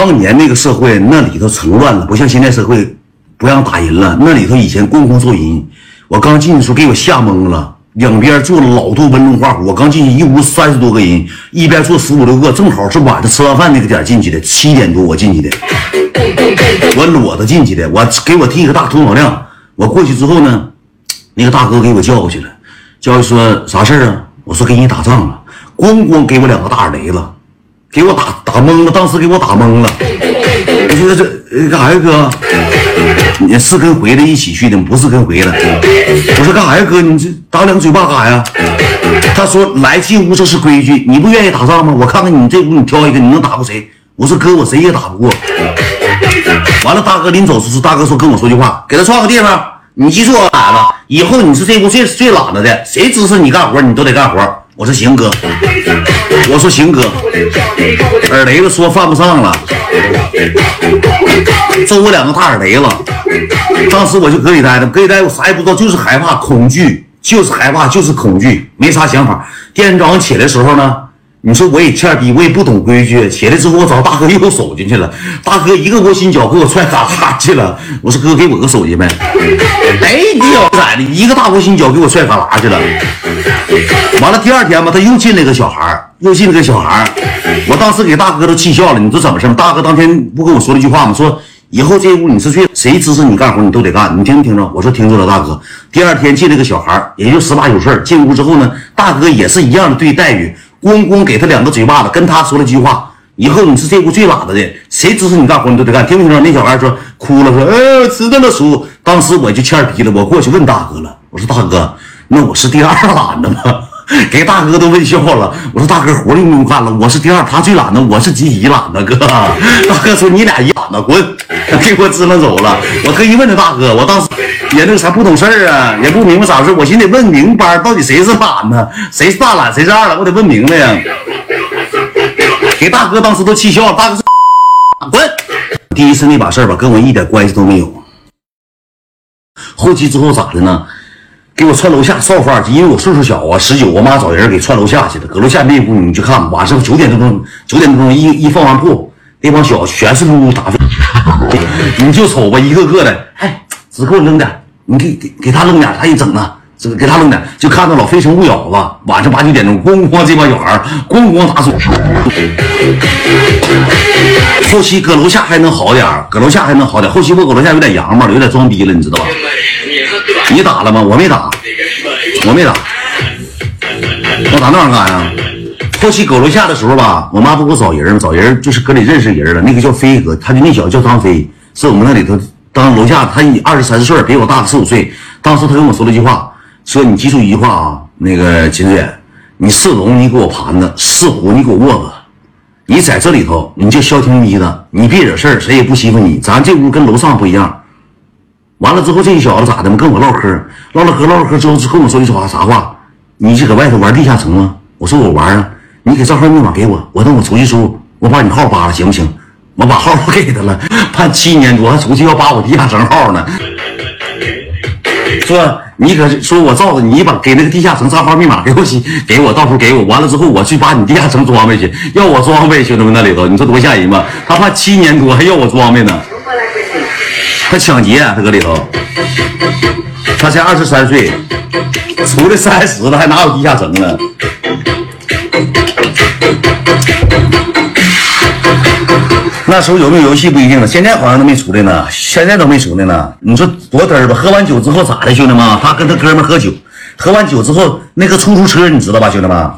当年那个社会那里头成乱了，不像现在社会不让打人了。那里头以前咣咣揍人，我刚进去时候给我吓懵了。两边坐了老多温中画虎，我刚进去一屋三十多个人，一边坐十五六个，正好是晚上吃完饭那个点进去的，七点多我进去的，我裸着进去的，我给我剃个大头脑亮。我过去之后呢，那个大哥给我叫过去了，叫说啥事啊？我说给你打仗了，咣咣给我两个大耳雷子，给我打打懵了，当时给我打懵了。我说这干啥呀哥？你是跟回来一起去的，不是跟回来。我说干啥呀哥？你这打两嘴巴干啥呀？他说来进屋这是规矩，你不愿意打仗吗？我看看你这屋你挑一个，你能打过谁？我说哥，我谁也打不过。完了，大哥临走时，大哥说跟我说句话，给他创个地方。你记住我孩子，以后你是这屋最最懒的的，谁支持你干活，你都得干活。我说行哥，我说行哥，耳雷子说犯不上了，揍我两个大耳雷子。当时我就搁里待着，搁里待我啥也不知道，就是害怕、恐惧，就是害怕，就是恐惧，没啥想法。第二天早上起来的时候呢，你说我也欠逼，我也不懂规矩。起来之后我找大哥又手进去了，大哥一个窝心脚给我踹嘎嘎去了。我说哥给我个手机呗。哎，你小崽子，一个大窝心脚给我踹嘎啦去了。完了第二天吧，他又进来个小孩又进来个小孩我当时给大哥都气笑了。你说怎么事大哥当天不跟我说了一句话吗？说。以后这屋你是去谁支持你干活，你都得干，你听没听着？我说听着了，大哥。第二天进来个小孩也就十八九岁进屋之后呢，大哥也是一样的对待遇，咣咣给他两个嘴巴子，跟他说了句话：以后你是这屋最懒的的，谁支持你干活，你都得干，听没听着？那小孩说哭了，说：“呃，知道了，叔。”当时我就欠逼了，我过去问大哥了，我说：“大哥，那我是第二懒的吗？” 给大哥都问笑了。我说：“大哥，活用不用干了？我是第二，他最懒的，我是极其懒的，哥。”大哥说：“你俩一懒的，滚。”给我支棱走了，我特意问他大哥，我当时也那啥不懂事儿啊，也不明白咋回事，我寻思得问明白到底谁是懒呢？谁是大懒，谁是二懒，我得问明白呀。给大哥当时都气笑了，大哥说 滚。第一次那把事儿吧，跟我一点关系都没有。后期之后咋的呢？给我串楼下少妇因为我岁数小啊，十九，我妈找人给串楼下去了，搁楼下那屋你去看，晚上九点多钟，九点多钟一一放完铺，那帮小子全是噜噜打飞。你就瞅吧，一个个的，哎，只给我扔点，你给给给他扔点，他一整呢，这个给他扔点，就看到老非诚勿扰了。晚上八九点钟，咣咣这帮小孩咣咣打手。后期搁楼下还能好点搁楼下还能好点后期我搁楼下有点洋嘛，有点装逼了，你知道吧？你打了吗？我没打，我没打，我打那玩意干啥呀？后期搁楼下的时候吧，我妈不给我找人吗？找人就是搁里认识人了。那个叫飞哥，他的那小子叫张飞，是我们那里头当楼下。他二十三四岁，比我大四五岁。当时他跟我说了一句话，说你记住一句话啊，那个秦志远，你是龙你给我盘子，是虎你给我卧着。你在这里头你就消停眯的，你别惹事儿，谁也不欺负你。咱这屋跟楼上不一样。完了之后，这小子咋的嘛？跟我唠嗑，唠了嗑，唠了嗑之后，跟我说一句话，啥话？你是搁外头玩地下城吗？我说我玩啊。你给账号密码给我，我等我出去时候，我把你号扒了，行不行？我把号给他了，判七年多，还出去要扒我地下城号呢。说你可说我罩着你，把给那个地下城账号密码给我，给我到时候给我，完了之后我去把你地下城装备去，要我装备，兄弟们那里头，你说多吓人吧？他判七年多，还要我装备呢。他抢劫，他搁里头，他才二十三岁，出来三十了，还哪有地下城呢？那时候有没有游戏不一定了，现在好像都没出来呢，现在都没出来呢。你说多嘚儿吧？喝完酒之后咋的，兄弟们？他跟他哥们喝酒，喝完酒之后，那个出租车你知道吧，兄弟们？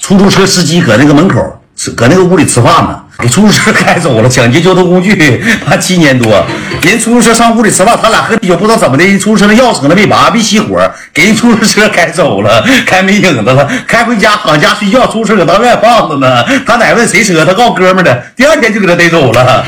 出租车司机搁那个门口，搁那个屋里吃饭呢。给 出租车开走了，抢劫交通工具，判七年多。人出租车上屋里吃饭，他俩喝酒，不知道怎么的，人出租车的钥匙搁那没拔，没熄火，给人出租车开走了，开没影子了。开回家，躺家睡觉，出租车搁当院放着呢。他奶问谁车？他告哥们的。第二天就给他逮走了。